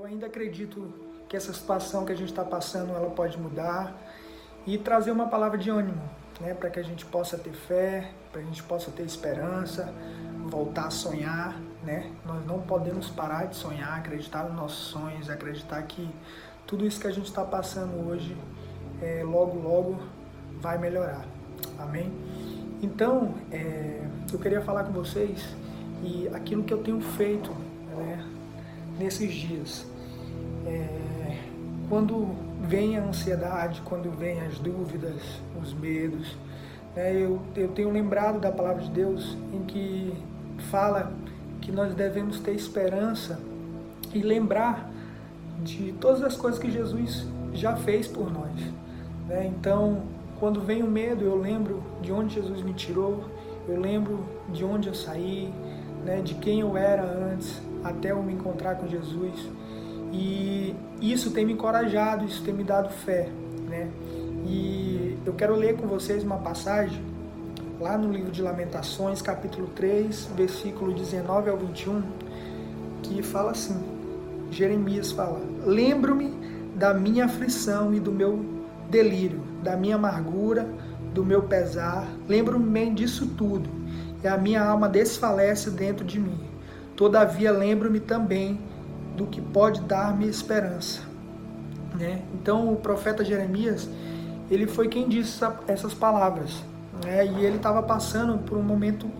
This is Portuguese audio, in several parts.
eu ainda acredito que essa situação que a gente está passando ela pode mudar e trazer uma palavra de ânimo, né, para que a gente possa ter fé, para a gente possa ter esperança, voltar a sonhar, né? Nós não podemos parar de sonhar, acreditar nos nossos sonhos, acreditar que tudo isso que a gente está passando hoje, é, logo, logo vai melhorar. Amém? Então, é, eu queria falar com vocês e aquilo que eu tenho feito né, nesses dias. É, quando vem a ansiedade, quando vem as dúvidas, os medos, né, eu, eu tenho lembrado da palavra de Deus em que fala que nós devemos ter esperança e lembrar de todas as coisas que Jesus já fez por nós. Né? Então, quando vem o medo, eu lembro de onde Jesus me tirou, eu lembro de onde eu saí, né? de quem eu era antes, até eu me encontrar com Jesus. E isso tem me encorajado, isso tem me dado fé. Né? E eu quero ler com vocês uma passagem lá no livro de Lamentações, capítulo 3, versículo 19 ao 21, que fala assim: Jeremias fala: Lembro-me da minha aflição e do meu delírio, da minha amargura, do meu pesar, lembro-me disso tudo, e a minha alma desfalece dentro de mim. Todavia, lembro-me também do que pode dar-me esperança. Né? Então, o profeta Jeremias, ele foi quem disse essas palavras. Né? E ele estava passando por um momento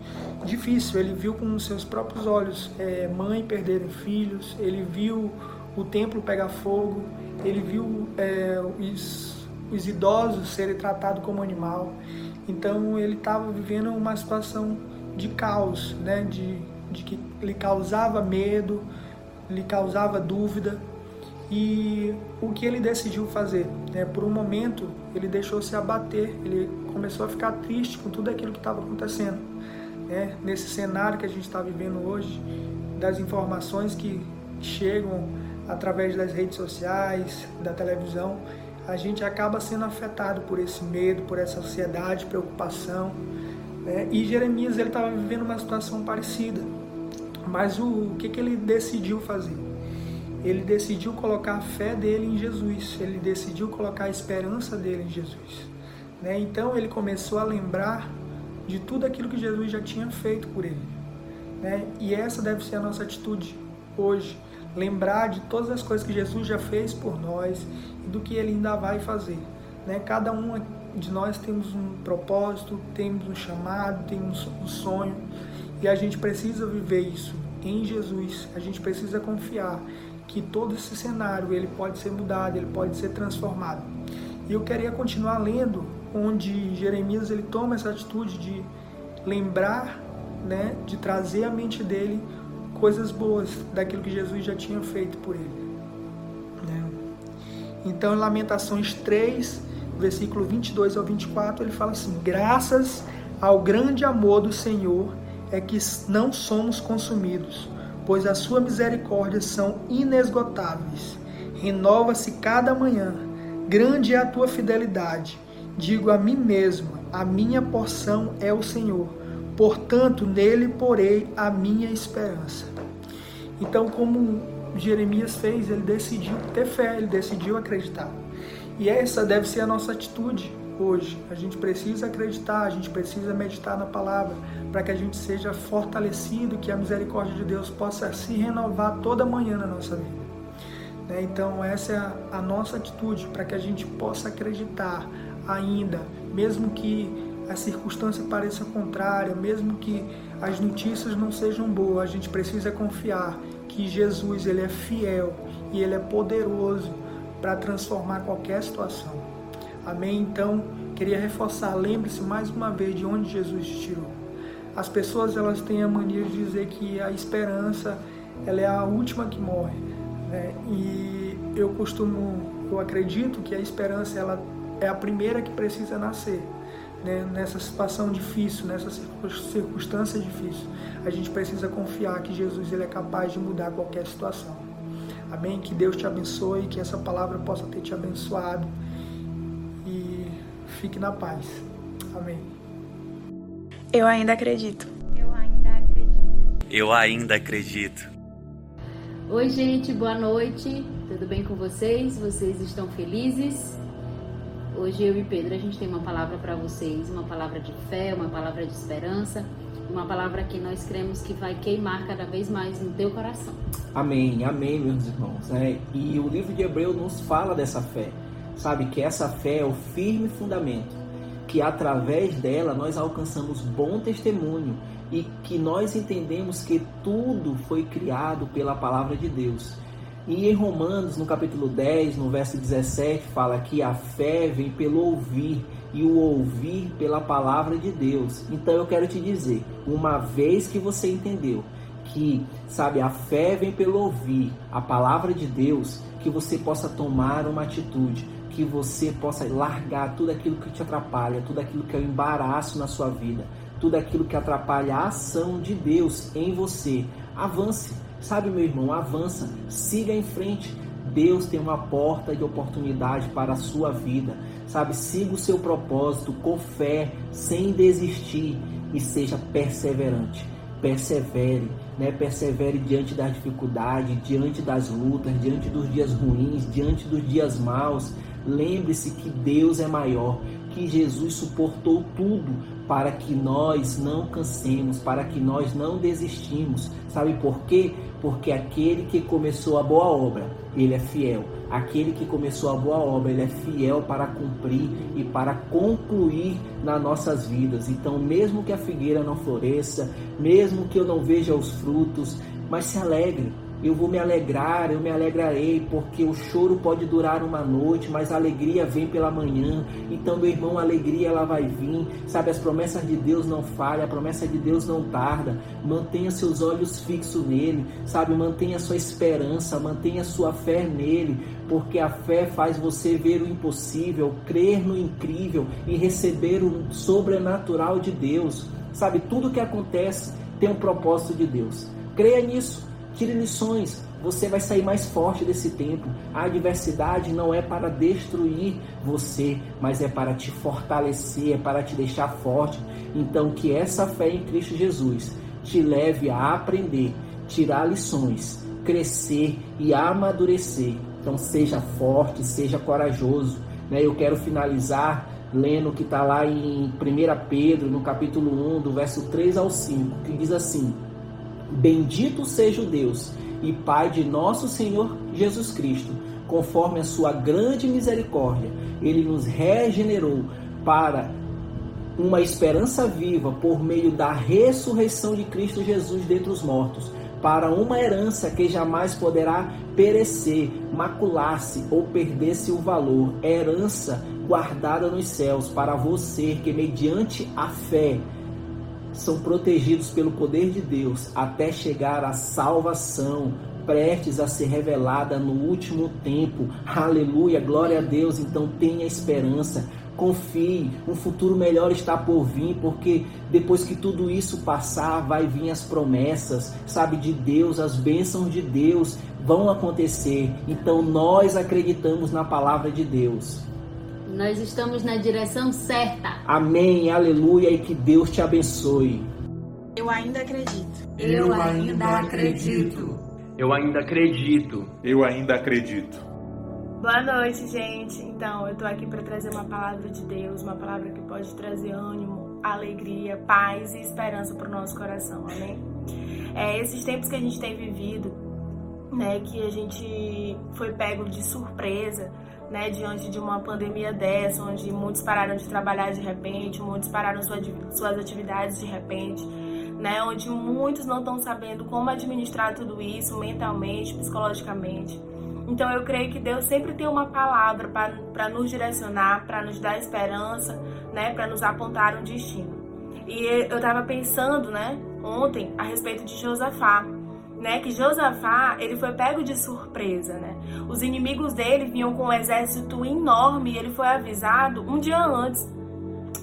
difícil. Ele viu com seus próprios olhos é, mãe perderem filhos, ele viu o templo pegar fogo, ele viu é, os, os idosos serem tratados como animal. Então ele estava vivendo uma situação de caos, né? de, de que lhe causava medo, lhe causava dúvida. E o que ele decidiu fazer? Né? Por um momento, ele deixou se abater, ele começou a ficar triste com tudo aquilo que estava acontecendo. Né? Nesse cenário que a gente está vivendo hoje, das informações que chegam através das redes sociais, da televisão, a gente acaba sendo afetado por esse medo, por essa ansiedade, preocupação. Né? E Jeremias ele estava vivendo uma situação parecida. Mas o, o que, que ele decidiu fazer? ele decidiu colocar a fé dele em Jesus, ele decidiu colocar a esperança dele em Jesus. Né? Então ele começou a lembrar de tudo aquilo que Jesus já tinha feito por ele. Né? E essa deve ser a nossa atitude hoje. Lembrar de todas as coisas que Jesus já fez por nós e do que ele ainda vai fazer. Né? Cada um de nós temos um propósito, temos um chamado, temos um sonho e a gente precisa viver isso em Jesus. A gente precisa confiar que todo esse cenário ele pode ser mudado, ele pode ser transformado. E eu queria continuar lendo onde Jeremias ele toma essa atitude de lembrar, né, de trazer à mente dele coisas boas daquilo que Jesus já tinha feito por ele. Né? Então, em Lamentações 3, versículo 22 ao 24, ele fala assim: Graças ao grande amor do Senhor é que não somos consumidos pois a sua misericórdia são inesgotáveis. Renova-se cada manhã. Grande é a tua fidelidade. Digo a mim mesmo: a minha porção é o Senhor. Portanto, nele porei a minha esperança. Então, como Jeremias fez, ele decidiu ter fé, ele decidiu acreditar. E essa deve ser a nossa atitude hoje. A gente precisa acreditar, a gente precisa meditar na palavra para que a gente seja fortalecido, que a misericórdia de Deus possa se renovar toda manhã na nossa vida. Né? Então, essa é a, nossa atitude para que a gente possa acreditar ainda, mesmo que a circunstância pareça contrária, mesmo que as notícias não sejam boas, a gente precisa confiar que Jesus ele é fiel e ele é poderoso para transformar qualquer situação. Amém? Então, queria reforçar, lembre-se mais uma vez de onde Jesus te tirou. As pessoas elas têm a mania de dizer que a esperança ela é a última que morre. Né? E eu costumo, eu acredito que a esperança ela é a primeira que precisa nascer. Né? Nessa situação difícil, nessa circunstância difícil, a gente precisa confiar que Jesus ele é capaz de mudar qualquer situação. Amém? Que Deus te abençoe, que essa palavra possa ter te abençoado Fique na paz. Amém. Eu ainda acredito. Eu ainda acredito. Eu ainda acredito. Oi, gente, boa noite. Tudo bem com vocês? Vocês estão felizes? Hoje eu e Pedro a gente tem uma palavra para vocês, uma palavra de fé, uma palavra de esperança, uma palavra que nós cremos que vai queimar cada vez mais no teu coração. Amém, amém, meus irmãos. Né? E o livro de Hebreu nos fala dessa fé, sabe que essa fé é o firme fundamento, que através dela nós alcançamos bom testemunho e que nós entendemos que tudo foi criado pela palavra de Deus. E em Romanos, no capítulo 10, no verso 17, fala que a fé vem pelo ouvir e o ouvir pela palavra de Deus. Então eu quero te dizer, uma vez que você entendeu que, sabe, a fé vem pelo ouvir a palavra de Deus, que você possa tomar uma atitude, que você possa largar tudo aquilo que te atrapalha, tudo aquilo que é um embaraço na sua vida, tudo aquilo que atrapalha a ação de Deus em você. Avance Sabe, meu irmão, avança, siga em frente. Deus tem uma porta de oportunidade para a sua vida. Sabe, siga o seu propósito com fé, sem desistir e seja perseverante. Persevere, né? Persevere diante das dificuldades, diante das lutas, diante dos dias ruins, diante dos dias maus. Lembre-se que Deus é maior, que Jesus suportou tudo para que nós não cansemos, para que nós não desistimos. Sabe por quê? porque aquele que começou a boa obra, ele é fiel. Aquele que começou a boa obra, ele é fiel para cumprir e para concluir nas nossas vidas. Então, mesmo que a figueira não floresça, mesmo que eu não veja os frutos, mas se alegre, eu vou me alegrar, eu me alegrarei, porque o choro pode durar uma noite, mas a alegria vem pela manhã. Então, meu irmão, a alegria ela vai vir. Sabe, as promessas de Deus não falham, a promessa de Deus não tarda. Mantenha seus olhos fixos nele, sabe? Mantenha sua esperança, mantenha sua fé nele, porque a fé faz você ver o impossível, crer no incrível e receber o sobrenatural de Deus. Sabe, tudo que acontece tem um propósito de Deus. Creia nisso. Tire lições, você vai sair mais forte desse tempo. A adversidade não é para destruir você, mas é para te fortalecer, é para te deixar forte. Então, que essa fé em Cristo Jesus te leve a aprender, tirar lições, crescer e amadurecer. Então, seja forte, seja corajoso. Né? Eu quero finalizar lendo que está lá em 1 Pedro, no capítulo 1, do verso 3 ao 5, que diz assim. Bendito seja o Deus e Pai de nosso Senhor Jesus Cristo, conforme a sua grande misericórdia, ele nos regenerou para uma esperança viva por meio da ressurreição de Cristo Jesus dentre os mortos, para uma herança que jamais poderá perecer, macular-se ou perder-se o valor, herança guardada nos céus para você que mediante a fé são protegidos pelo poder de Deus até chegar à salvação, prestes a ser revelada no último tempo. Aleluia, glória a Deus. Então tenha esperança, confie, um futuro melhor está por vir, porque depois que tudo isso passar, vai vir as promessas, sabe, de Deus, as bênçãos de Deus vão acontecer. Então nós acreditamos na palavra de Deus. Nós estamos na direção certa. Amém, aleluia e que Deus te abençoe. Eu ainda acredito. Eu ainda acredito. Eu ainda acredito. Eu ainda acredito. Boa noite, gente. Então, eu tô aqui para trazer uma palavra de Deus, uma palavra que pode trazer ânimo, alegria, paz e esperança para o nosso coração, amém? É, esses tempos que a gente tem vivido, né, que a gente foi pego de surpresa, né, diante de uma pandemia dessa, onde muitos pararam de trabalhar de repente, muitos pararam suas atividades de repente, né, onde muitos não estão sabendo como administrar tudo isso mentalmente, psicologicamente. Então eu creio que Deus sempre tem uma palavra para nos direcionar, para nos dar esperança, né, para nos apontar um destino. E eu estava pensando, né, ontem a respeito de Josafá né, que Josafá, ele foi pego de surpresa, né? Os inimigos dele vinham com um exército enorme e ele foi avisado um dia antes.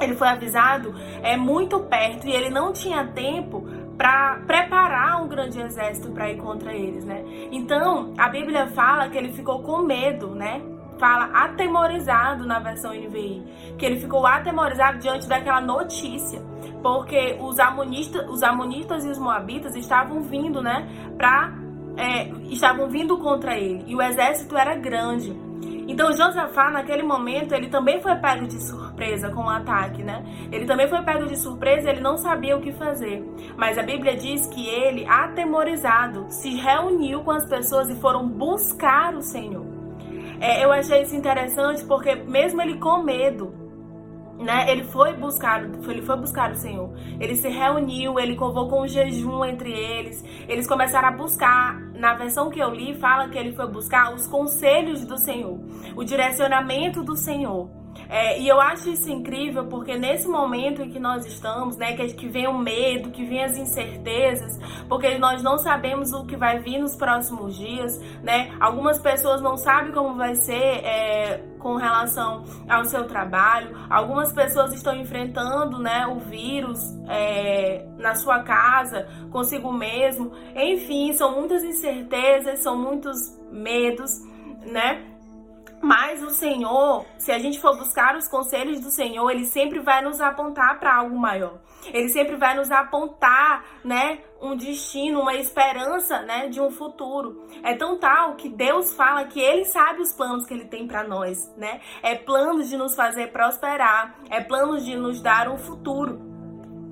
Ele foi avisado é muito perto e ele não tinha tempo para preparar um grande exército para ir contra eles, né? Então, a Bíblia fala que ele ficou com medo, né? Fala atemorizado na versão NVI, que ele ficou atemorizado diante daquela notícia porque os amonitas, os amonitas e os moabitas estavam vindo, né, para é, estavam vindo contra ele e o exército era grande. Então Josafá, naquele momento, ele também foi pego de surpresa com o ataque, né? Ele também foi pego de surpresa, ele não sabia o que fazer. Mas a Bíblia diz que ele, atemorizado, se reuniu com as pessoas e foram buscar o Senhor. É, eu achei isso interessante porque mesmo ele com medo, né? Ele foi buscar, ele foi buscar o Senhor. Ele se reuniu, ele convocou um jejum entre eles. Eles começaram a buscar. Na versão que eu li, fala que ele foi buscar os conselhos do Senhor, o direcionamento do Senhor. É, e eu acho isso incrível porque nesse momento em que nós estamos, né, que, que vem o medo, que vem as incertezas, porque nós não sabemos o que vai vir nos próximos dias, né? Algumas pessoas não sabem como vai ser é, com relação ao seu trabalho, algumas pessoas estão enfrentando, né, o vírus é, na sua casa, consigo mesmo. Enfim, são muitas incertezas, são muitos medos, né? Mas o Senhor, se a gente for buscar os conselhos do Senhor, ele sempre vai nos apontar para algo maior. Ele sempre vai nos apontar, né, um destino, uma esperança, né, de um futuro. É tão tal que Deus fala que ele sabe os planos que ele tem para nós, né? É planos de nos fazer prosperar, é planos de nos dar um futuro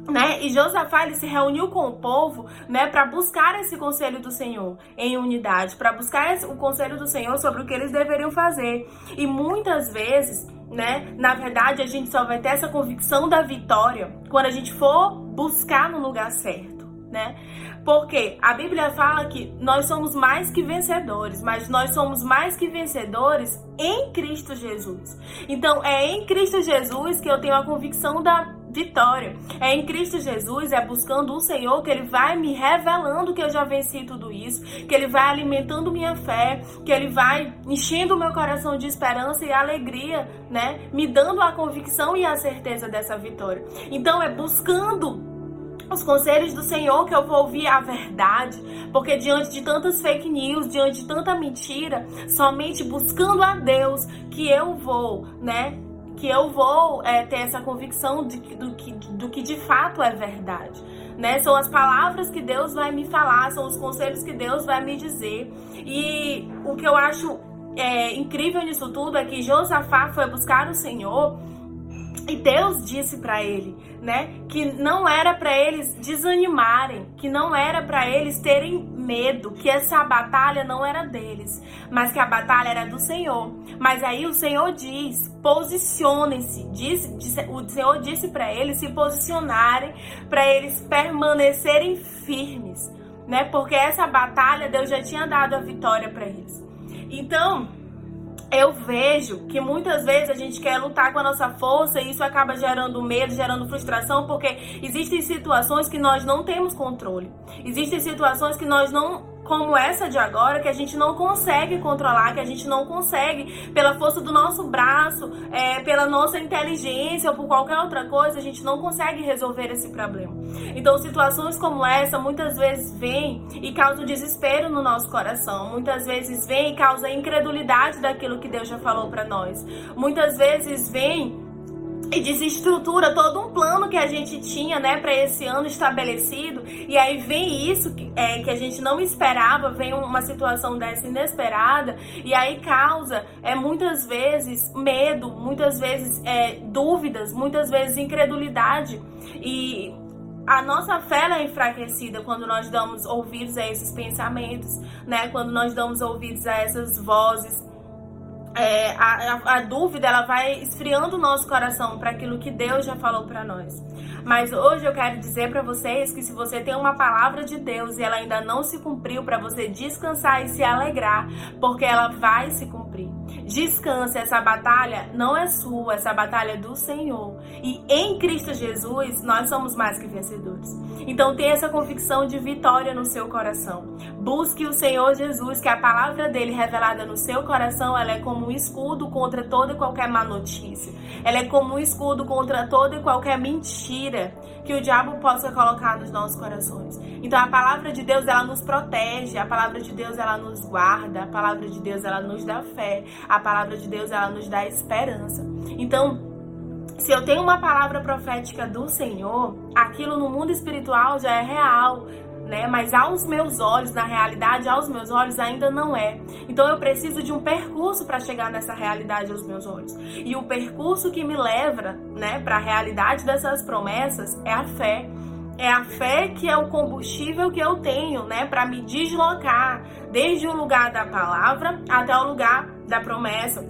né? E Josafá ele se reuniu com o povo, né, para buscar esse conselho do Senhor em unidade, para buscar esse, o conselho do Senhor sobre o que eles deveriam fazer. E muitas vezes, né, na verdade, a gente só vai ter essa convicção da vitória quando a gente for buscar no lugar certo, né? Porque a Bíblia fala que nós somos mais que vencedores, mas nós somos mais que vencedores em Cristo Jesus. Então, é em Cristo Jesus que eu tenho a convicção da vitória. É em Cristo Jesus, é buscando o Senhor que Ele vai me revelando que eu já venci tudo isso, que Ele vai alimentando minha fé, que Ele vai enchendo o meu coração de esperança e alegria, né? Me dando a convicção e a certeza dessa vitória. Então é buscando os conselhos do Senhor que eu vou ouvir a verdade, porque diante de tantas fake news, diante de tanta mentira, somente buscando a Deus que eu vou, né, que eu vou é, ter essa convicção de, do, que, do que de fato é verdade. Né? São as palavras que Deus vai me falar, são os conselhos que Deus vai me dizer. E o que eu acho é, incrível nisso tudo é que Josafá foi buscar o Senhor e Deus disse para ele, né, que não era para eles desanimarem, que não era para eles terem medo, que essa batalha não era deles, mas que a batalha era do Senhor. Mas aí o Senhor diz: posicionem-se. Diz, o Senhor disse para eles se posicionarem, para eles permanecerem firmes, né? Porque essa batalha Deus já tinha dado a vitória para eles. Então, eu vejo que muitas vezes a gente quer lutar com a nossa força e isso acaba gerando medo, gerando frustração, porque existem situações que nós não temos controle. Existem situações que nós não como essa de agora, que a gente não consegue controlar, que a gente não consegue, pela força do nosso braço, é, pela nossa inteligência ou por qualquer outra coisa, a gente não consegue resolver esse problema. Então, situações como essa muitas vezes vêm e causam desespero no nosso coração, muitas vezes vêm e causam incredulidade daquilo que Deus já falou para nós, muitas vezes vêm e desestrutura todo um plano que a gente tinha, né, para esse ano estabelecido. E aí vem isso que, é, que a gente não esperava, vem uma situação dessa inesperada e aí causa é muitas vezes medo, muitas vezes é, dúvidas, muitas vezes incredulidade e a nossa fé é enfraquecida quando nós damos ouvidos a esses pensamentos, né? Quando nós damos ouvidos a essas vozes é, a, a, a, dúvida ela vai esfriando o nosso coração para aquilo que Deus já falou para nós. Mas hoje eu quero dizer para vocês que se você tem uma palavra de Deus e ela ainda não se cumpriu, para você descansar e se alegrar, porque ela vai se cumprir. Descanse, essa batalha não é sua, essa batalha é do Senhor. E em Cristo Jesus nós somos mais que vencedores. Então tenha essa convicção de vitória no seu coração. Busque o Senhor Jesus, que a palavra dele revelada no seu coração, ela é como um escudo contra toda e qualquer má notícia. Ela é como um escudo contra toda e qualquer mentira que o diabo possa colocar nos nossos corações. Então a palavra de Deus, ela nos protege, a palavra de Deus, ela nos guarda, a palavra de Deus, ela nos dá fé, a palavra de Deus, ela nos dá esperança. Então, se eu tenho uma palavra profética do Senhor, aquilo no mundo espiritual já é real, né? Mas aos meus olhos, na realidade, aos meus olhos ainda não é. Então eu preciso de um percurso para chegar nessa realidade aos meus olhos. E o percurso que me leva, né, para a realidade dessas promessas é a fé. É a fé que é o combustível que eu tenho, né, para me deslocar desde o lugar da palavra até o lugar da promessa.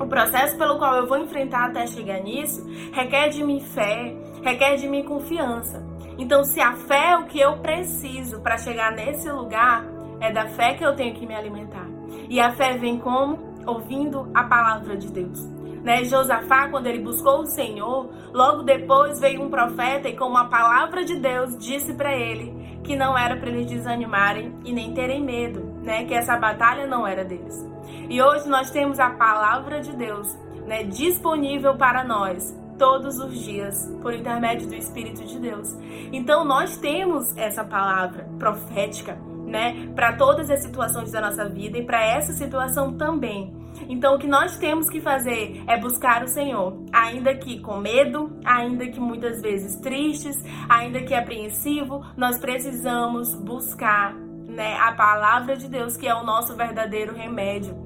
O processo pelo qual eu vou enfrentar até chegar nisso requer de mim fé, requer de mim confiança. Então, se a fé é o que eu preciso para chegar nesse lugar, é da fé que eu tenho que me alimentar. E a fé vem como? Ouvindo a palavra de Deus. Né? Josafá, quando ele buscou o Senhor, logo depois veio um profeta e com uma palavra de Deus disse para ele que não era para eles desanimarem e nem terem medo, né? Que essa batalha não era deles. E hoje nós temos a palavra de Deus, né, disponível para nós todos os dias por intermédio do Espírito de Deus. Então nós temos essa palavra profética, né, para todas as situações da nossa vida e para essa situação também. Então, o que nós temos que fazer é buscar o Senhor, ainda que com medo, ainda que muitas vezes tristes, ainda que apreensivo, nós precisamos buscar né, a palavra de Deus, que é o nosso verdadeiro remédio.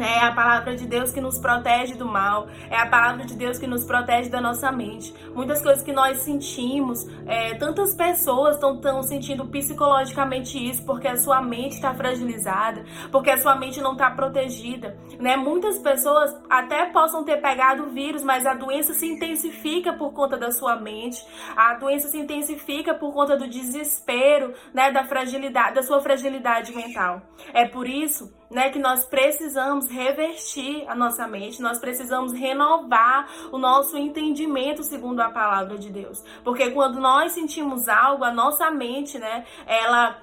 É a palavra de Deus que nos protege do mal, é a palavra de Deus que nos protege da nossa mente. Muitas coisas que nós sentimos, é, tantas pessoas estão sentindo psicologicamente isso porque a sua mente está fragilizada, porque a sua mente não está protegida. Né? Muitas pessoas até possam ter pegado o vírus, mas a doença se intensifica por conta da sua mente, a doença se intensifica por conta do desespero, né? da fragilidade, da sua fragilidade mental. É por isso né, que nós precisamos revertir a nossa mente, nós precisamos renovar o nosso entendimento segundo a palavra de Deus. Porque quando nós sentimos algo, a nossa mente, né, ela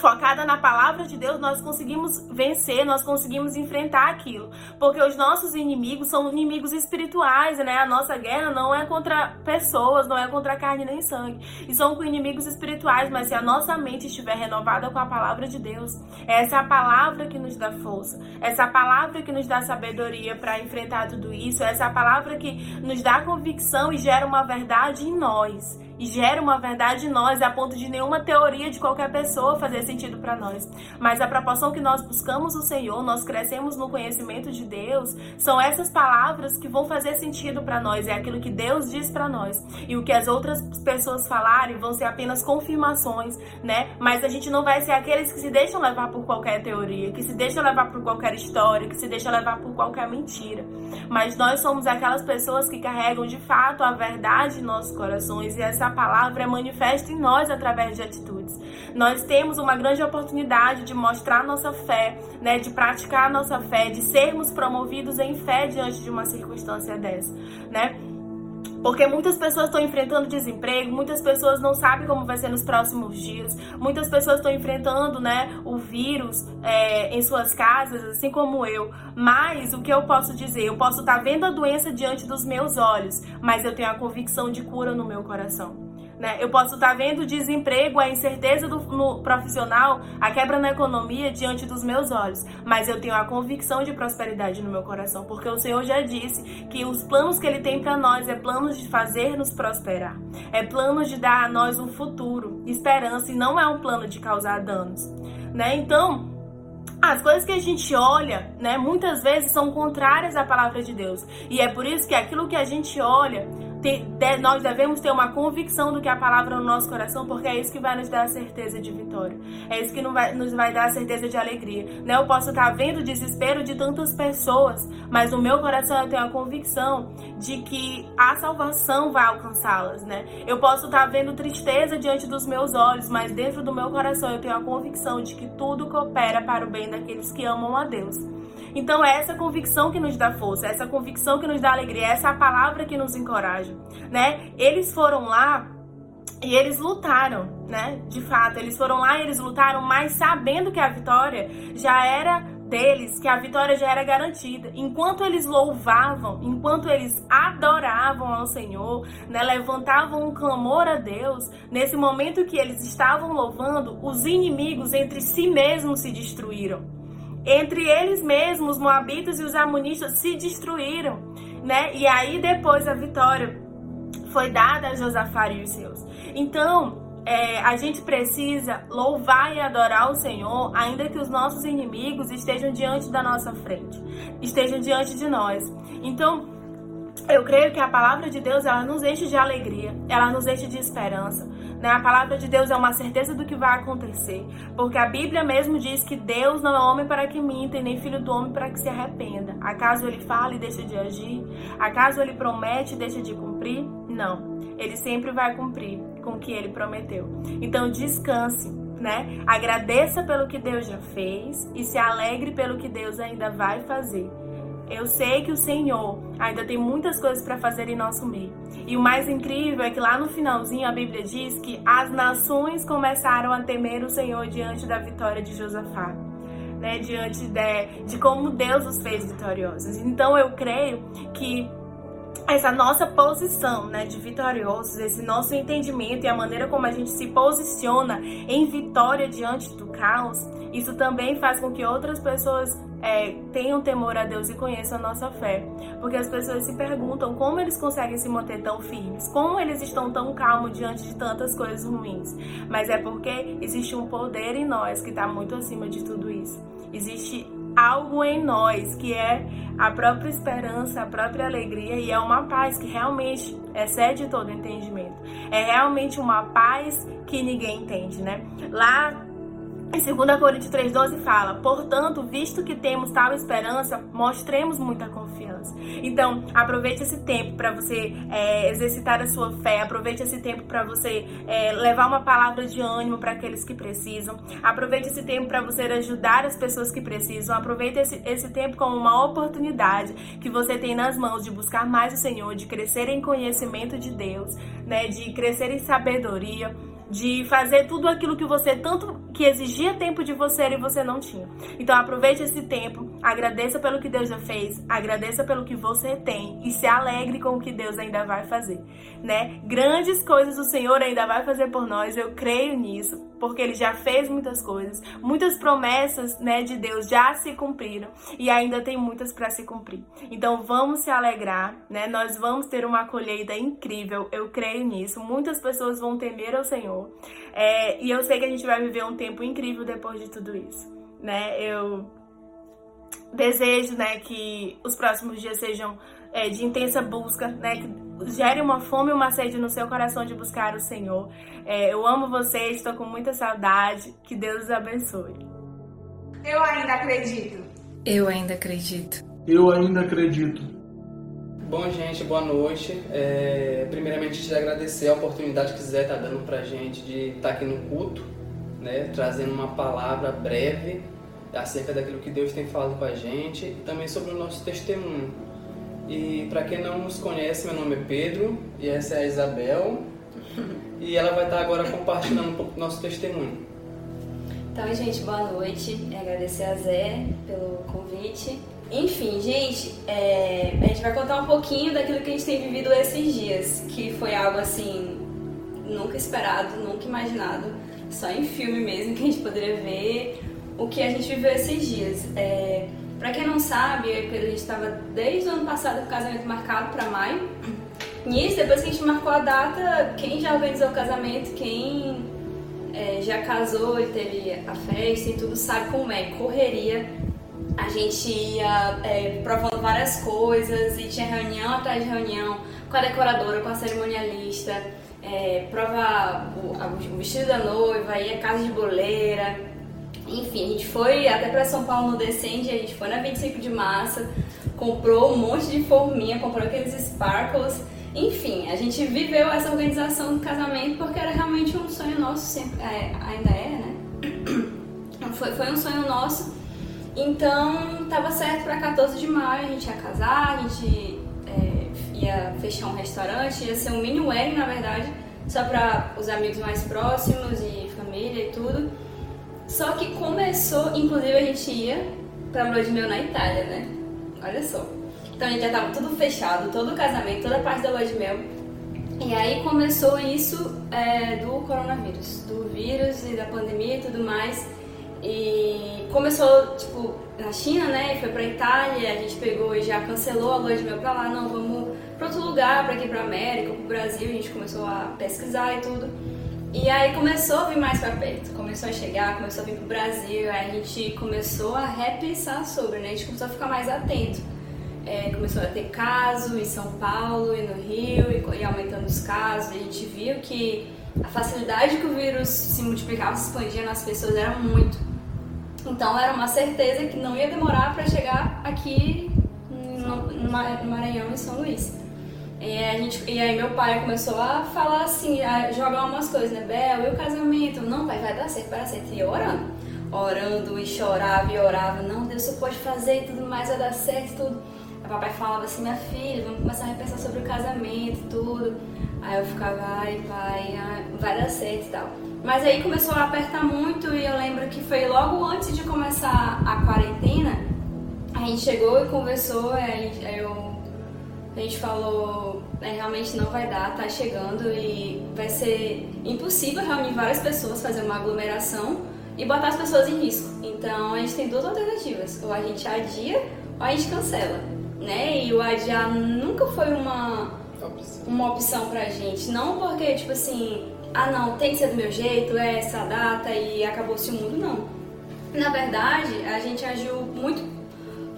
focada na palavra de Deus, nós conseguimos vencer, nós conseguimos enfrentar aquilo. Porque os nossos inimigos são inimigos espirituais, né? A nossa guerra não é contra pessoas, não é contra carne nem sangue. E são com inimigos espirituais, mas se a nossa mente estiver renovada com a palavra de Deus, essa é a palavra que nos dá força, essa é a palavra que nos dá sabedoria para enfrentar tudo isso, essa é a palavra que nos dá convicção e gera uma verdade em nós e gera uma verdade em nós, a ponto de nenhuma teoria de qualquer pessoa fazer sentido para nós. Mas a proporção que nós buscamos o Senhor, nós crescemos no conhecimento de Deus, são essas palavras que vão fazer sentido para nós, é aquilo que Deus diz para nós. E o que as outras pessoas falarem vão ser apenas confirmações, né? Mas a gente não vai ser aqueles que se deixam levar por qualquer teoria, que se deixam levar por qualquer história, que se deixam levar por qualquer mentira. Mas nós somos aquelas pessoas que carregam de fato a verdade em nossos corações e essa palavra é manifesta em nós através de atitudes. Nós temos uma grande oportunidade de mostrar nossa fé, né, de praticar nossa fé, de sermos promovidos em fé diante de uma circunstância dessa, né? Porque muitas pessoas estão enfrentando desemprego, muitas pessoas não sabem como vai ser nos próximos dias, muitas pessoas estão enfrentando né, o vírus é, em suas casas, assim como eu. Mas o que eu posso dizer? Eu posso estar vendo a doença diante dos meus olhos, mas eu tenho a convicção de cura no meu coração. Né? Eu posso estar vendo o desemprego, a incerteza do, no profissional, a quebra na economia diante dos meus olhos, mas eu tenho a convicção de prosperidade no meu coração, porque o Senhor já disse que os planos que Ele tem para nós é planos de fazer-nos prosperar, é planos de dar a nós um futuro, esperança, e não é um plano de causar danos. Né? Então, as coisas que a gente olha, né, muitas vezes são contrárias à palavra de Deus. E é por isso que aquilo que a gente olha de, nós devemos ter uma convicção do que a palavra no nosso coração, porque é isso que vai nos dar a certeza de vitória. É isso que vai, nos vai dar a certeza de alegria. Né? Eu posso estar vendo o desespero de tantas pessoas, mas no meu coração eu tenho a convicção de que a salvação vai alcançá-las. Né? Eu posso estar vendo tristeza diante dos meus olhos, mas dentro do meu coração eu tenho a convicção de que tudo coopera para o bem daqueles que amam a Deus. Então é essa convicção que nos dá força, é essa convicção que nos dá alegria, é essa palavra que nos encoraja, né? Eles foram lá e eles lutaram, né? De fato, eles foram lá e eles lutaram, mas sabendo que a vitória já era deles, que a vitória já era garantida. Enquanto eles louvavam, enquanto eles adoravam ao Senhor, né, levantavam um clamor a Deus, nesse momento que eles estavam louvando, os inimigos entre si mesmos se destruíram. Entre eles mesmos, os moabitas e os amonistas se destruíram, né? E aí depois a vitória foi dada a Josafá e os seus. Então, é, a gente precisa louvar e adorar o Senhor, ainda que os nossos inimigos estejam diante da nossa frente, estejam diante de nós. Então, eu creio que a palavra de Deus ela nos enche de alegria, ela nos enche de esperança. Né? A palavra de Deus é uma certeza do que vai acontecer, porque a Bíblia mesmo diz que Deus não é homem para que minta e nem filho do homem para que se arrependa. Acaso ele fala e deixa de agir? Acaso ele promete e deixa de cumprir? Não, ele sempre vai cumprir com o que ele prometeu. Então descanse, né? Agradeça pelo que Deus já fez e se alegre pelo que Deus ainda vai fazer. Eu sei que o Senhor ainda tem muitas coisas para fazer em nosso meio. E o mais incrível é que lá no finalzinho a Bíblia diz que as nações começaram a temer o Senhor diante da vitória de Josafá. Né, diante de, de como Deus os fez vitoriosos. Então eu creio que essa nossa posição né, de vitoriosos, esse nosso entendimento e a maneira como a gente se posiciona em vitória diante do caos, isso também faz com que outras pessoas é, tenham temor a Deus e conheçam a nossa fé. Porque as pessoas se perguntam como eles conseguem se manter tão firmes, como eles estão tão calmos diante de tantas coisas ruins. Mas é porque existe um poder em nós que está muito acima de tudo isso. Existe algo em nós que é a própria esperança, a própria alegria e é uma paz que realmente excede todo entendimento. É realmente uma paz que ninguém entende, né? Lá em 2 Coríntios 3,12 fala: Portanto, visto que temos tal esperança, mostremos muita confiança. Então, aproveite esse tempo para você é, exercitar a sua fé, aproveite esse tempo para você é, levar uma palavra de ânimo para aqueles que precisam, aproveite esse tempo para você ajudar as pessoas que precisam, aproveite esse, esse tempo como uma oportunidade que você tem nas mãos de buscar mais o Senhor, de crescer em conhecimento de Deus, né, de crescer em sabedoria de fazer tudo aquilo que você tanto que exigia tempo de você e você não tinha. Então aproveite esse tempo, agradeça pelo que Deus já fez, agradeça pelo que você tem e se alegre com o que Deus ainda vai fazer, né? Grandes coisas o Senhor ainda vai fazer por nós, eu creio nisso porque ele já fez muitas coisas, muitas promessas, né, de Deus já se cumpriram e ainda tem muitas para se cumprir. Então vamos se alegrar, né? Nós vamos ter uma colheita incrível, eu creio nisso. Muitas pessoas vão temer ao Senhor é, e eu sei que a gente vai viver um tempo incrível depois de tudo isso, né? Eu desejo, né, que os próximos dias sejam é, de intensa busca, né? Que gere uma fome e uma sede no seu coração de buscar o Senhor. É, eu amo vocês, estou com muita saudade. Que Deus os abençoe. Eu ainda acredito. Eu ainda acredito. Eu ainda acredito. Bom, gente, boa noite. É, primeiramente, te agradecer a oportunidade que Zé está dando para a gente de estar tá aqui no culto, né, trazendo uma palavra breve acerca daquilo que Deus tem falado com a gente e também sobre o nosso testemunho. E para quem não nos conhece, meu nome é Pedro e essa é a Isabel. e ela vai estar agora compartilhando um pouco do nosso testemunho. Então, gente, boa noite. Agradecer a Zé pelo convite. Enfim, gente, é, a gente vai contar um pouquinho daquilo que a gente tem vivido esses dias, que foi algo assim nunca esperado, nunca imaginado, só em filme mesmo que a gente poderia ver o que a gente viveu esses dias. É, Pra quem não sabe, eu e Pedro, a gente estava desde o ano passado com o casamento marcado para maio. Nisso, depois que a gente marcou a data, quem já organizou o casamento, quem é, já casou e teve a festa e tudo, sabe como é, correria. A gente ia é, provando várias coisas e tinha reunião atrás de reunião com a decoradora, com a cerimonialista, é, prova o, o vestido da noiva, ia casa de boleira, enfim, a gente foi até para São Paulo no Descende, a gente foi na 25 de março, comprou um monte de forminha, comprou aqueles sparkles. Enfim, a gente viveu essa organização do casamento porque era realmente um sonho nosso, sempre, é, ainda é, né? Foi, foi um sonho nosso. Então, tava certo para 14 de maio, a gente ia casar, a gente é, ia fechar um restaurante, ia ser um mini wedding, na verdade, só para os amigos mais próximos e família e tudo. Só que começou, inclusive a gente ia pra lua de mel na Itália, né? Olha só. Então a gente já tava tudo fechado, todo o casamento, toda a parte da lua de mel. E aí começou isso é, do coronavírus, do vírus e da pandemia e tudo mais. E começou, tipo, na China, né? E foi pra Itália, a gente pegou e já cancelou a lua de mel pra lá, não, vamos pra outro lugar, pra aqui pra América, pro Brasil, a gente começou a pesquisar e tudo. E aí começou a vir mais para perto, começou a chegar, começou a vir pro Brasil, aí a gente começou a repensar sobre, né? A gente começou a ficar mais atento. É, começou a ter caso em São Paulo e no Rio, e, e aumentando os casos, a gente viu que a facilidade que o vírus se multiplicava, se expandia nas pessoas era muito. Então era uma certeza que não ia demorar para chegar aqui no, no Maranhão e São Luís. E, a gente, e aí meu pai começou a falar assim, a jogar umas coisas, né? Bel, e o casamento? Não, pai, vai dar certo, vai dar certo. E eu orando. Orando e chorava e orava. Não, Deus só pode fazer e tudo mais, vai dar certo tudo. Aí papai falava assim, minha filha, vamos começar a repensar sobre o casamento tudo. Aí eu ficava, ai pai, ai, vai dar certo e tal. Mas aí começou a apertar muito e eu lembro que foi logo antes de começar a quarentena, a gente chegou e conversou, aí eu a gente falou, é, realmente não vai dar, tá chegando e vai ser impossível reunir várias pessoas, fazer uma aglomeração e botar as pessoas em risco. Então a gente tem duas alternativas, ou a gente adia ou a gente cancela, né? E o adiar nunca foi uma uma opção pra gente, não porque tipo assim, ah não, tem que ser do meu jeito, é essa data e acabou-se o mundo, não. Na verdade, a gente agiu muito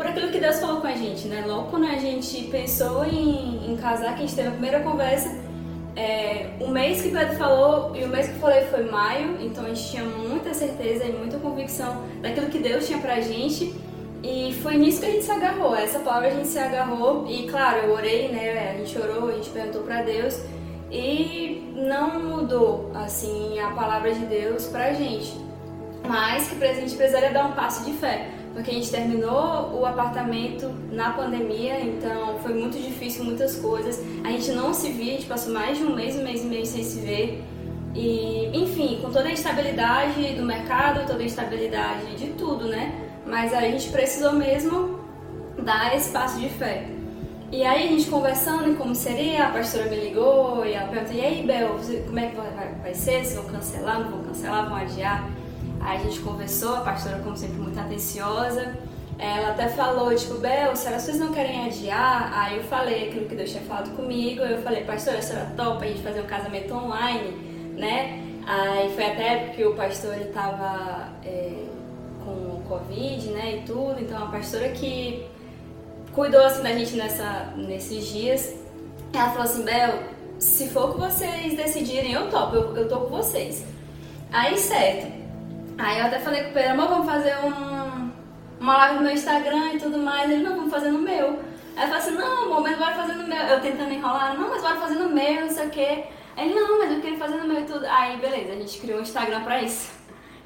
por aquilo que Deus falou com a gente, né? Logo quando a gente pensou em, em casar, que a gente teve a primeira conversa, é, o mês que Pedro falou e o mês que eu falei foi maio, então a gente tinha muita certeza e muita convicção daquilo que Deus tinha pra gente. E foi nisso que a gente se agarrou, essa palavra a gente se agarrou e claro, eu orei, né? A gente orou, a gente perguntou para Deus e não mudou assim a palavra de Deus pra gente. Mas que a gente precisaria dar um passo de fé porque a gente terminou o apartamento na pandemia, então foi muito difícil muitas coisas. A gente não se via, a gente passou mais de um mês, um mês e meio sem se ver. E, enfim, com toda a instabilidade do mercado, toda a instabilidade de tudo, né? Mas a gente precisou mesmo dar esse passo de fé. E aí a gente conversando em como seria, a pastora me ligou e ela perguntou, e aí Bel, como é que vai, ser? Se vão cancelar, não vão cancelar, vão adiar? Aí a gente conversou, a pastora, como sempre, muito atenciosa. Ela até falou, tipo, Bel, será que vocês não querem adiar? Aí eu falei aquilo que Deus tinha falado comigo. Eu falei, pastora, será top a gente fazer um casamento online, né? Aí foi até porque o pastor estava é, com Covid, né, e tudo. Então a pastora que cuidou assim da gente nessa, nesses dias, ela falou assim, Bel, se for que vocês decidirem, eu topo, eu, eu tô com vocês. Aí certo. Aí eu até falei com o Pedro, amor, vamos fazer um, uma live no meu Instagram e tudo mais. Ele, não, vamos fazer no meu. Aí eu falei assim, não, amor, mas bora fazer no meu. Eu tentando enrolar, não, mas bora fazer no meu, não sei o quê. Ele, não, mas eu queria fazer no meu e tudo. Aí, beleza, a gente criou um Instagram pra isso.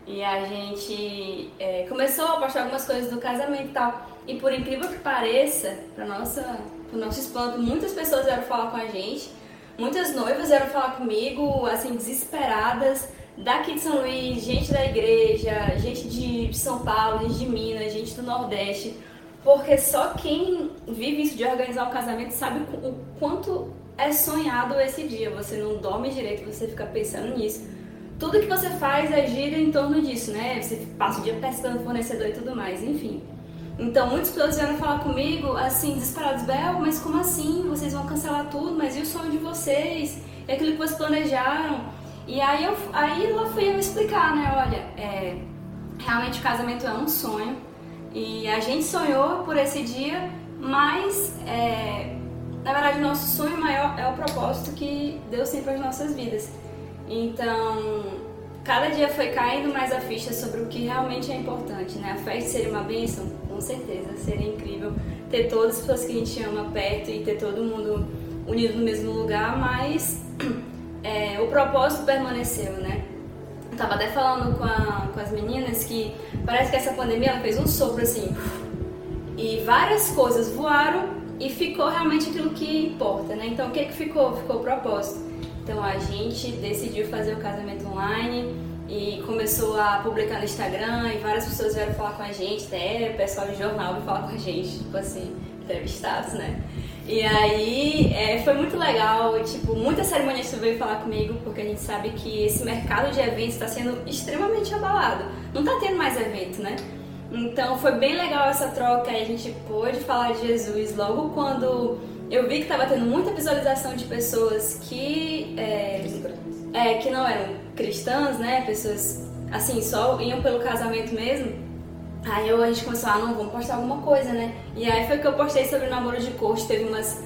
E a gente é, começou a postar algumas coisas do casamento e tal. E por incrível que pareça, para nossa, pro nosso espanto, muitas pessoas vieram falar com a gente. Muitas noivas vieram falar comigo, assim, desesperadas daqui de São Luís, gente da igreja, gente de São Paulo, gente de Minas, gente do Nordeste, porque só quem vive isso de organizar um casamento sabe o quanto é sonhado esse dia. Você não dorme direito, você fica pensando nisso. Tudo que você faz é gira em torno disso, né? Você passa o dia pescando fornecedor e tudo mais, enfim. Então, muitas pessoas vieram falar comigo, assim, desesperados, Bel, mas como assim? Vocês vão cancelar tudo, mas e o sonho de vocês? E aquilo que vocês planejaram? E aí, eu, aí ela foi me explicar, né? Olha, é, realmente o casamento é um sonho e a gente sonhou por esse dia, mas é, na verdade o nosso sonho maior é o propósito que Deus tem para as nossas vidas. Então, cada dia foi caindo mais a ficha sobre o que realmente é importante, né? A festa seria uma bênção, com certeza, seria incrível ter todas as pessoas que a gente ama perto e ter todo mundo unido no mesmo lugar, mas é, o propósito permaneceu, né? Eu tava até falando com, a, com as meninas que parece que essa pandemia ela fez um sopro assim e várias coisas voaram e ficou realmente aquilo que importa, né? Então o que que ficou? Ficou o propósito. Então a gente decidiu fazer o casamento online e começou a publicar no Instagram e várias pessoas vieram falar com a gente, até pessoal de jornal veio falar com a gente, tipo assim, entrevistados, né? E aí é, foi muito legal, tipo, muitas cerimonias veio falar comigo, porque a gente sabe que esse mercado de eventos está sendo extremamente abalado. Não está tendo mais evento, né? Então foi bem legal essa troca e a gente pôde falar de Jesus logo quando eu vi que estava tendo muita visualização de pessoas que. É, é, que não eram cristãs, né? Pessoas assim, só iam pelo casamento mesmo. Aí eu, a gente começou, ah, não, vamos postar alguma coisa, né? E aí foi que eu postei sobre o namoro de coach, teve umas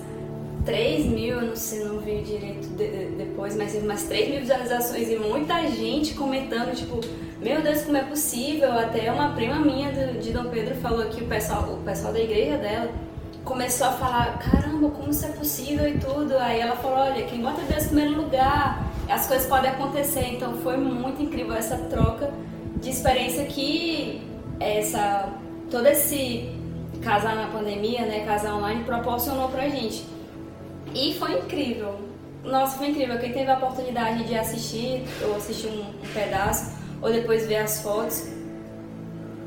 3 mil, eu não sei, não vi direito de, de, depois, mas teve umas 3 mil visualizações e muita gente comentando, tipo, meu Deus, como é possível? Até uma prima minha do, de Dom Pedro falou que o pessoal, o pessoal da igreja dela começou a falar, caramba, como isso é possível e tudo. Aí ela falou, olha, quem bota Deus em primeiro lugar, as coisas podem acontecer. Então foi muito incrível essa troca de experiência que essa todo esse casar na pandemia, né, casar online proporcionou pra gente. E foi incrível. Nossa, foi incrível. Quem teve a oportunidade de assistir, ou assistir um, um pedaço, ou depois ver as fotos,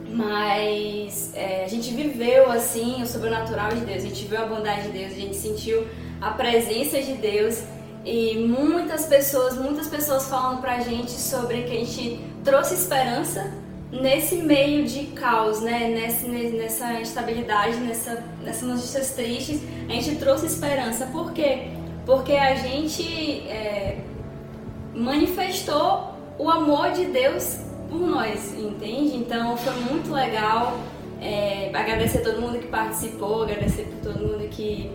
mas é, a gente viveu assim o sobrenatural de Deus, a gente viu a bondade de Deus, a gente sentiu a presença de Deus e muitas pessoas, muitas pessoas falando pra gente sobre que a gente trouxe esperança nesse meio de caos, né? Nessa, nessa instabilidade, nessa, nessas notícias tristes, a gente trouxe esperança. Por quê? Porque a gente é, manifestou o amor de Deus por nós, entende? Então foi muito legal. É, agradecer a todo mundo que participou, agradecer por todo mundo que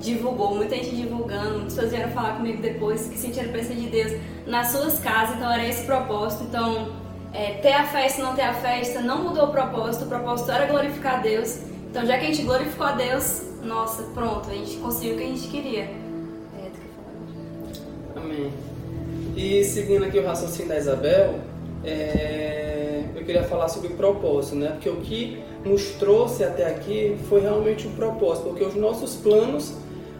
divulgou, muita gente divulgando, muitas pessoas vieram falar comigo depois que sentiram a presença de Deus nas suas casas, então era esse propósito. Então, é, ter a festa não ter a festa não mudou o propósito, o propósito era glorificar a Deus. Então, já que a gente glorificou a Deus, nossa, pronto, a gente conseguiu o que a gente queria. É, Amém. E seguindo aqui o raciocínio da Isabel, é, eu queria falar sobre o propósito, né? Porque o que nos trouxe até aqui foi realmente o um propósito, porque os nossos planos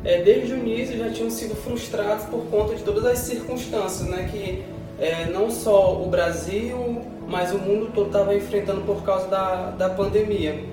é, desde o início já tinham sido frustrados por conta de todas as circunstâncias, né? Que é, não só o Brasil, mas o mundo todo estava enfrentando por causa da, da pandemia.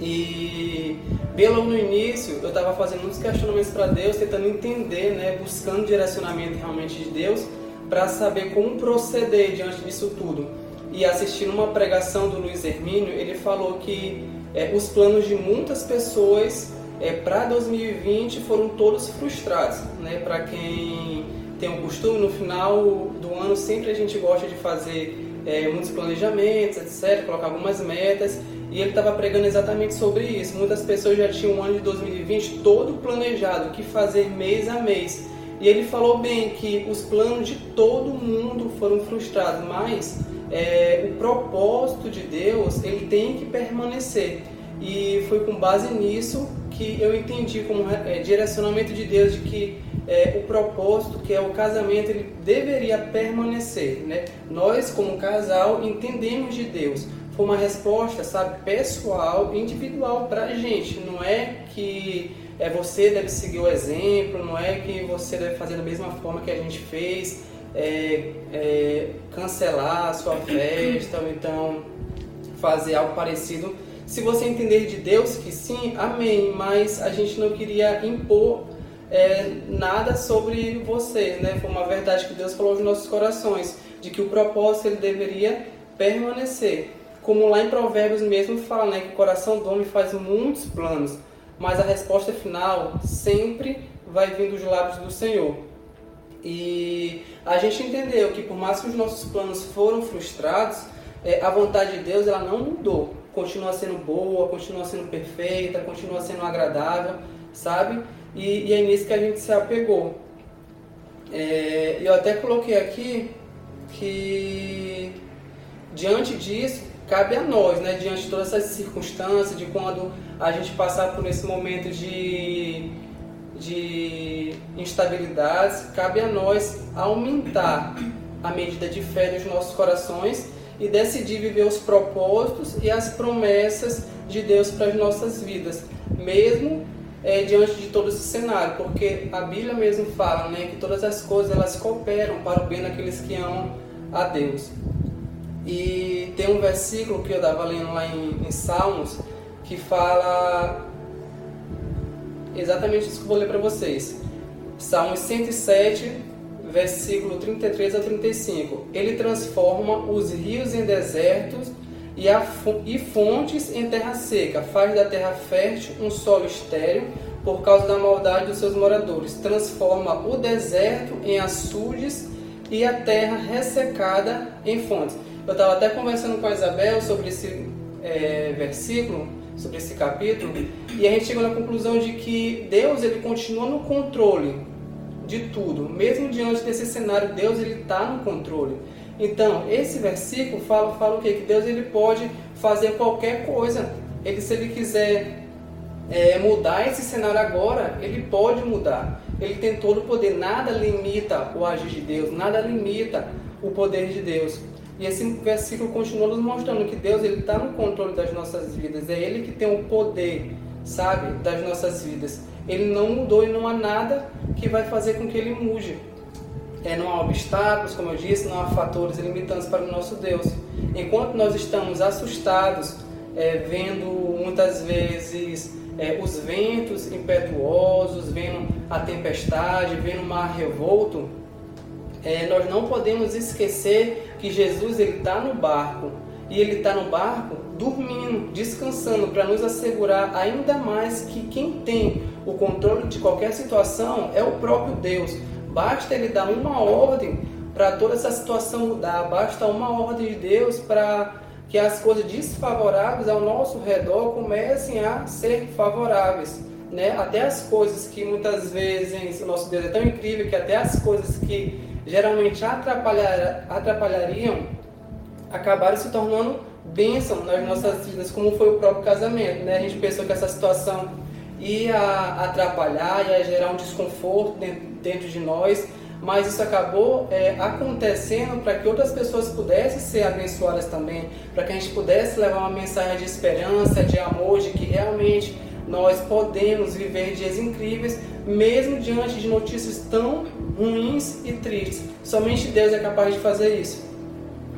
E logo no início eu estava fazendo muitos questionamentos para Deus, tentando entender, né, buscando direcionamento realmente de Deus para saber como proceder diante disso tudo. E assistindo uma pregação do Luiz Hermínio, ele falou que é, os planos de muitas pessoas é, para 2020 foram todos frustrados. Né? Para quem tem o costume, no final do ano sempre a gente gosta de fazer é, muitos planejamentos, etc., colocar algumas metas. E ele estava pregando exatamente sobre isso. Muitas pessoas já tinham o ano de 2020 todo planejado, o que fazer mês a mês. E ele falou bem que os planos de todo mundo foram frustrados, mas é, o propósito de Deus ele tem que permanecer. E foi com base nisso que eu entendi como é, direcionamento de Deus de que é, o propósito, que é o casamento, ele deveria permanecer. Né? Nós, como casal, entendemos de Deus. Foi uma resposta, sabe, pessoal, individual para a gente. Não é que é, você deve seguir o exemplo, não é que você deve fazer da mesma forma que a gente fez, é, é, cancelar a sua festa, ou então fazer algo parecido. Se você entender de Deus que sim, amém, mas a gente não queria impor é, nada sobre você, né? Foi uma verdade que Deus falou aos nossos corações, de que o propósito ele deveria permanecer. Como lá em Provérbios mesmo fala, né, que o coração do homem faz muitos planos, mas a resposta final sempre vai vir dos lábios do Senhor. E a gente entendeu que por mais que os nossos planos foram frustrados, é, a vontade de Deus ela não mudou. Continua sendo boa, continua sendo perfeita, continua sendo agradável, sabe? E, e é nisso que a gente se apegou. É, eu até coloquei aqui que diante disso cabe a nós, né, diante de todas essas circunstâncias, de quando a gente passar por esse momento de, de instabilidades, cabe a nós aumentar a medida de fé dos nossos corações e decidir viver os propósitos e as promessas de Deus para as nossas vidas, mesmo é, diante de todo esse cenário, porque a Bíblia mesmo fala né, que todas as coisas elas cooperam para o bem daqueles que amam a Deus. E tem um versículo que eu estava lendo lá em, em Salmos que fala exatamente isso que eu vou ler para vocês. Salmos 107, versículo 33 a 35. Ele transforma os rios em desertos e, a, e fontes em terra seca, faz da terra fértil um solo estéril por causa da maldade dos seus moradores, transforma o deserto em açudes e a terra ressecada em fontes. Eu estava até conversando com a Isabel sobre esse é, versículo, sobre esse capítulo, e a gente chegou na conclusão de que Deus ele continua no controle de tudo, mesmo diante desse cenário, Deus ele está no controle. Então, esse versículo fala, fala o quê? Que Deus ele pode fazer qualquer coisa. Ele, se ele quiser é, mudar esse cenário agora, ele pode mudar. Ele tem todo o poder. Nada limita o agir de Deus, nada limita o poder de Deus. E esse versículo continua nos mostrando que Deus ele está no controle das nossas vidas. É Ele que tem o poder, sabe, das nossas vidas. Ele não mudou e não há nada que vai fazer com que ele mude. É, não há obstáculos, como eu disse, não há fatores limitantes para o nosso Deus. Enquanto nós estamos assustados, é, vendo muitas vezes é, os ventos impetuosos, vendo a tempestade, vendo o mar revolto, é, nós não podemos esquecer que Jesus ele está no barco e ele está no barco dormindo, descansando, para nos assegurar ainda mais que quem tem o controle de qualquer situação é o próprio Deus. Basta ele dar uma ordem para toda essa situação mudar, basta uma ordem de Deus para que as coisas desfavoráveis ao nosso redor comecem a ser favoráveis. Né? Até as coisas que muitas vezes o nosso Deus é tão incrível que até as coisas que geralmente atrapalhar, atrapalhariam acabaram se tornando bênção nas nossas vidas, como foi o próprio casamento. Né? A gente pensou que essa situação ia atrapalhar, ia gerar um desconforto dentro, de nós, mas isso acabou é, acontecendo para que outras pessoas pudessem ser abençoadas também, para que a gente pudesse levar uma mensagem de esperança, de amor, de que realmente nós podemos viver dias incríveis, mesmo diante de notícias tão ruins e tristes. Somente Deus é capaz de fazer isso,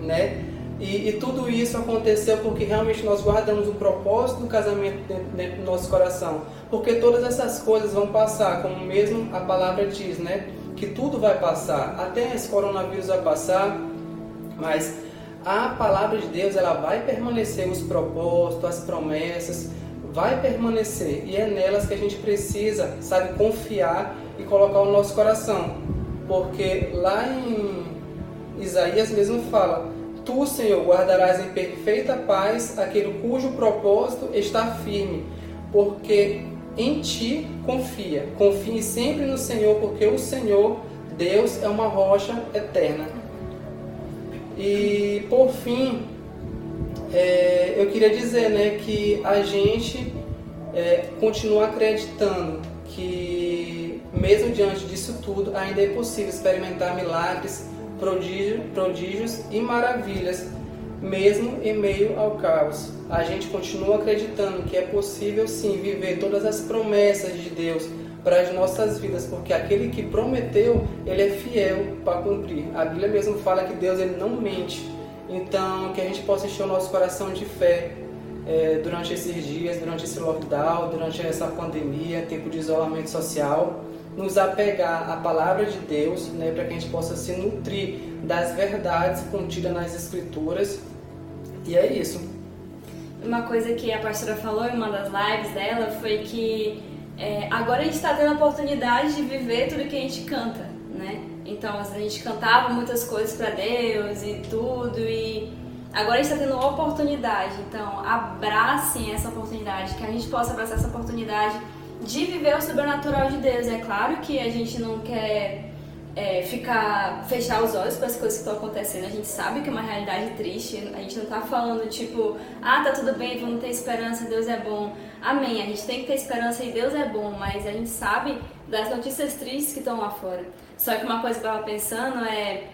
né? E, e, tudo isso aconteceu porque realmente nós guardamos o propósito do casamento dentro, dentro, do nosso coração. Porque todas essas coisas vão passar, como mesmo a palavra diz, né? Que tudo vai passar. Até esse coronavírus vai passar, mas a palavra de Deus ela vai permanecer, os propósitos, as promessas, vai permanecer. E é nelas que a gente precisa, sabe, confiar e colocar o nosso coração. Porque lá em Isaías mesmo fala Tu, Senhor, guardarás em perfeita paz aquele cujo propósito está firme, porque em ti confia. Confie sempre no Senhor, porque o Senhor, Deus, é uma rocha eterna. E por fim, é, eu queria dizer né, que a gente é, continua acreditando que, mesmo diante disso tudo, ainda é possível experimentar milagres prodígio, prodígios e maravilhas, mesmo em meio ao caos. A gente continua acreditando que é possível sim viver todas as promessas de Deus para as nossas vidas, porque aquele que prometeu, ele é fiel para cumprir. A Bíblia mesmo fala que Deus ele não mente. Então, que a gente possa encher o nosso coração de fé é, durante esses dias, durante esse lockdown, durante essa pandemia, tempo de isolamento social nos apegar à palavra de Deus, né, para que a gente possa se nutrir das verdades contidas nas Escrituras. E é isso. Uma coisa que a pastora falou em uma das lives dela foi que é, agora a gente está tendo a oportunidade de viver tudo que a gente canta, né? Então a gente cantava muitas coisas para Deus e tudo e agora a gente está tendo oportunidade. Então abracem essa oportunidade, que a gente possa abraçar essa oportunidade de viver o sobrenatural de Deus. É claro que a gente não quer é, ficar, fechar os olhos para as coisas que estão acontecendo. A gente sabe que é uma realidade triste. A gente não está falando tipo, ah, tá tudo bem, vamos ter esperança, Deus é bom. Amém. A gente tem que ter esperança e Deus é bom, mas a gente sabe das notícias tristes que estão lá fora. Só que uma coisa que eu estava pensando é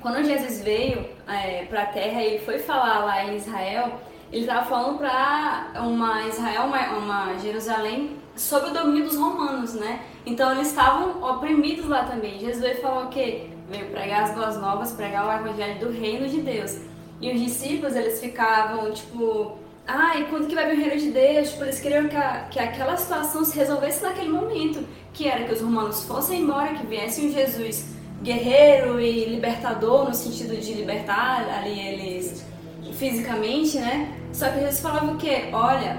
quando Jesus veio é, para a Terra e ele foi falar lá em Israel, ele estava falando para uma Israel, uma, uma Jerusalém sob o domínio dos romanos, né? Então eles estavam oprimidos lá também. Jesus veio falar o quê? Veio pregar as boas novas, pregar o evangelho do reino de Deus. E os discípulos, eles ficavam, tipo, ah, quando que vai vir o reino de Deus? Tipo, eles queriam que, a, que aquela situação se resolvesse naquele momento, que era que os romanos fossem embora, que viesse um Jesus guerreiro e libertador, no sentido de libertar ali eles fisicamente, né? Só que Jesus falava o quê? Olha,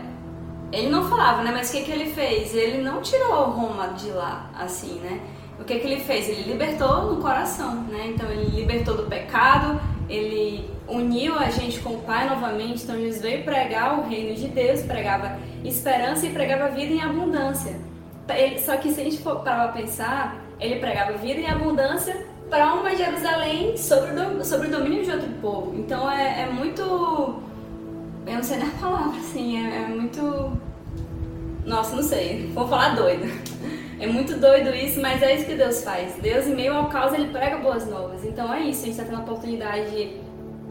ele não falava, né? Mas o que, que ele fez? Ele não tirou Roma de lá, assim, né? o que, que ele fez? Ele libertou no coração, né? Então ele libertou do pecado, ele uniu a gente com o Pai novamente. Então Jesus veio pregar o reino de Deus, pregava esperança e pregava vida em abundância. Ele, só que se a gente for para pensar, ele pregava vida em abundância para uma Jerusalém sobre o, sobre o domínio de outro povo. Então é, é muito. Eu não sei a palavra, assim, é, é muito. Nossa, não sei, vou falar doido. É muito doido isso, mas é isso que Deus faz. Deus, em meio ao caos, ele prega boas novas. Então é isso, a gente está tendo a oportunidade de,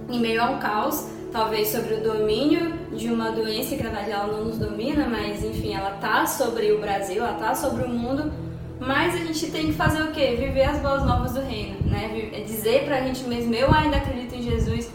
em meio ao caos, talvez sobre o domínio de uma doença que na verdade ela não nos domina, mas enfim, ela tá sobre o Brasil, ela tá sobre o mundo. Mas a gente tem que fazer o quê? Viver as boas novas do reino, né? É dizer pra gente mesmo, eu ainda acredito em Jesus,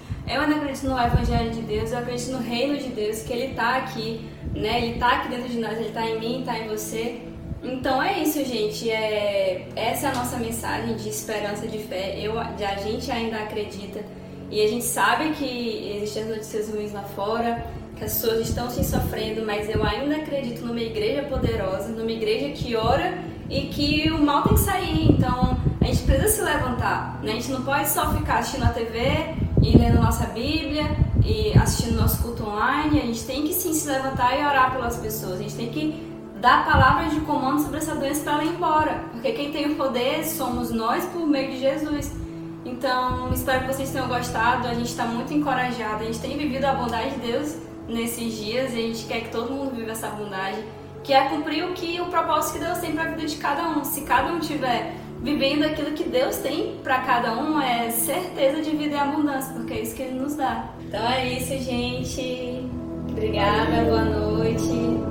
acredito no Evangelho de Deus, eu acredito no reino de Deus, que Ele tá aqui, né? Ele tá aqui dentro de nós, Ele tá em mim, tá em você. Então é isso, gente. É, essa é a nossa mensagem de esperança, de fé. Eu, a gente ainda acredita e a gente sabe que existem as notícias ruins lá fora, que as pessoas estão se sofrendo, mas eu ainda acredito numa igreja poderosa, numa igreja que ora e que o mal tem que sair. Então a gente precisa se levantar. Né? A gente não pode só ficar assistindo a TV e lendo nossa Bíblia e assistindo nosso culto online. A gente tem que sim se levantar e orar pelas pessoas. A gente tem que dar palavras de comando sobre essa doença para ela ir embora. Porque quem tem o poder somos nós por meio de Jesus. Então, espero que vocês tenham gostado. A gente está muito encorajado. A gente tem vivido a bondade de Deus nesses dias e a gente quer que todo mundo viva essa bondade, que é cumprir o que o propósito que Deus tem para a vida de cada um. Se cada um tiver vivendo aquilo que Deus tem para cada um, é certeza de vida e abundância, porque é isso que Ele nos dá. Então é isso, gente. Obrigada, boa noite.